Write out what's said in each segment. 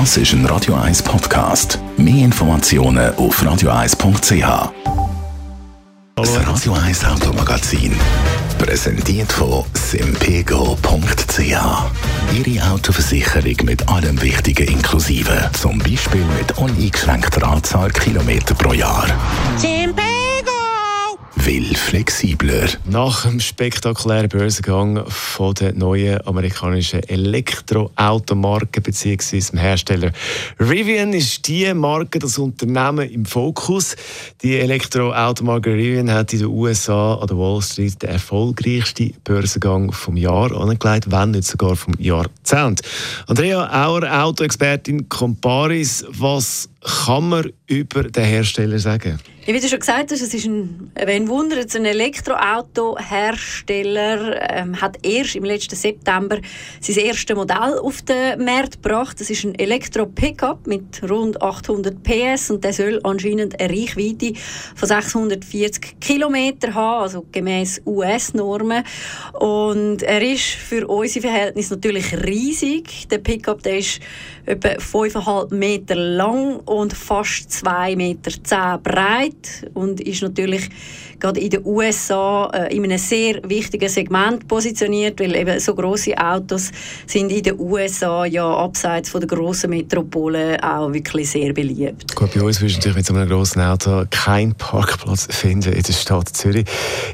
Das ist ein Radio 1 Podcast. Mehr Informationen auf radio1.ch. Das Radio 1 Automagazin. Präsentiert von simpego.ch. Ihre Autoversicherung mit allem Wichtigen inklusive. Zum Beispiel mit uneingeschränkter Anzahl Kilometer pro Jahr. Simpego! Will flexibler. Nach dem spektakulären Börsengang von der neuen amerikanischen Elektroautomarke bzw. dem Hersteller Rivian ist die Marke, das Unternehmen im Fokus. Die Elektroautomarke Rivian hat in den USA an der Wall Street den erfolgreichsten Börsengang vom Jahr angelegt, wenn nicht sogar vom Jahrzehnt. Andrea Auer, Autoexpertin Comparis, was kann man über den Hersteller sagen? wie du schon gesagt hast, es ist ein, ein Wunder, ein Elektroautohersteller ähm, hat erst im letzten September sein erstes Modell auf den Markt gebracht. Das ist ein Elektro-Pickup mit rund 800 PS und der soll anscheinend eine Reichweite von 640 km haben, also gemäß US-Normen. Und er ist für unsere Verhältnisse natürlich riesig. Der Pickup der ist etwa 5,5 Meter lang und fast 2,10 Meter breit und ist natürlich gerade in den USA äh, in einem sehr wichtigen Segment positioniert, weil eben so große Autos sind in den USA ja abseits von der großen Metropolen auch wirklich sehr beliebt. Gut, bei uns wirst du natürlich mit so einem großen Auto keinen Parkplatz finden in der Stadt Zürich.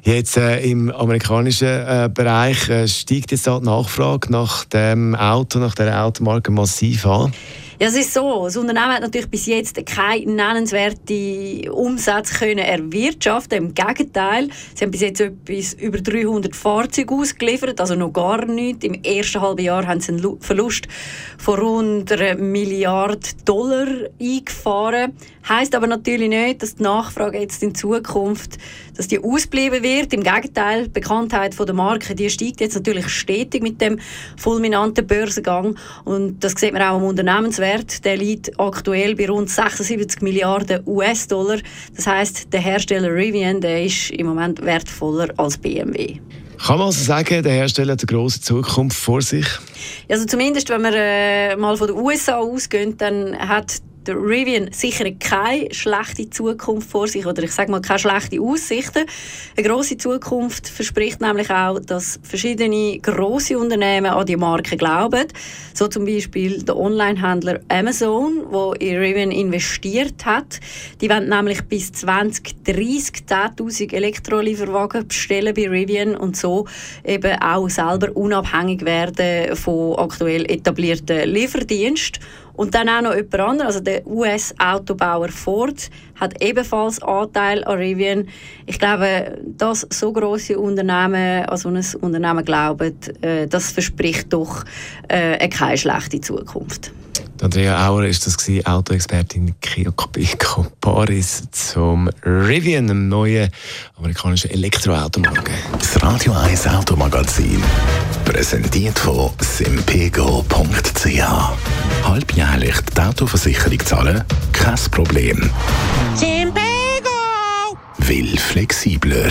Jetzt äh, im amerikanischen äh, Bereich äh, steigt jetzt die Nachfrage nach dem Auto, nach der Automarke massiv an. Ja, es ist so. Das Unternehmen hat natürlich bis jetzt keine nennenswerten Umsätze können erwirtschaften. Im Gegenteil, sie haben bis jetzt etwas über 300 Fahrzeuge ausgeliefert, also noch gar nichts. Im ersten halben Jahr haben sie einen Verlust von rund einer Milliarde Dollar eingefahren. Heißt aber natürlich nicht, dass die Nachfrage jetzt in Zukunft, dass die ausbleiben wird. Im Gegenteil, die Bekanntheit der Marke, die steigt jetzt natürlich stetig mit dem fulminanten Börsengang und das sieht man auch am Unternehmenswert. Der liegt aktuell bei rund 76 Milliarden US-Dollar. Das heißt, der Hersteller Rivian, der ist im Moment wertvoller als BMW. Kann man also sagen, der Hersteller hat eine grosse Zukunft vor sich? Also zumindest, wenn wir äh, mal von den USA ausgehen, dann hat der Rivian sicher keine schlechte Zukunft vor sich oder ich sage mal keine schlechte Aussichten. Eine große Zukunft verspricht nämlich auch, dass verschiedene große Unternehmen an die Marke glauben. So zum Beispiel der Onlinehändler Amazon, wo in Rivian investiert hat. Die wollen nämlich bis 2030 10.000 Elektrolieferwagen bestellen bei Rivian und so eben auch selber unabhängig werden von aktuell etablierten Lieferdiensten. Und dann auch noch jemand anderes, also der US-Autobauer Ford, hat ebenfalls Anteil an Rivian. Ich glaube, dass so große Unternehmen an so ein Unternehmen glauben, äh, das verspricht doch äh, keine schlechte Zukunft. Andrea Auer ist das gewesen, Autoexpertin Kiyoko Paris zum Rivian, einem neuen amerikanischen Elektroautomarke. Das Radio 1 Automagazin, präsentiert von simpego.ch. Halbjährlich die Autoversicherung zahlen? Kein Problem. Simpego! Will flexibler.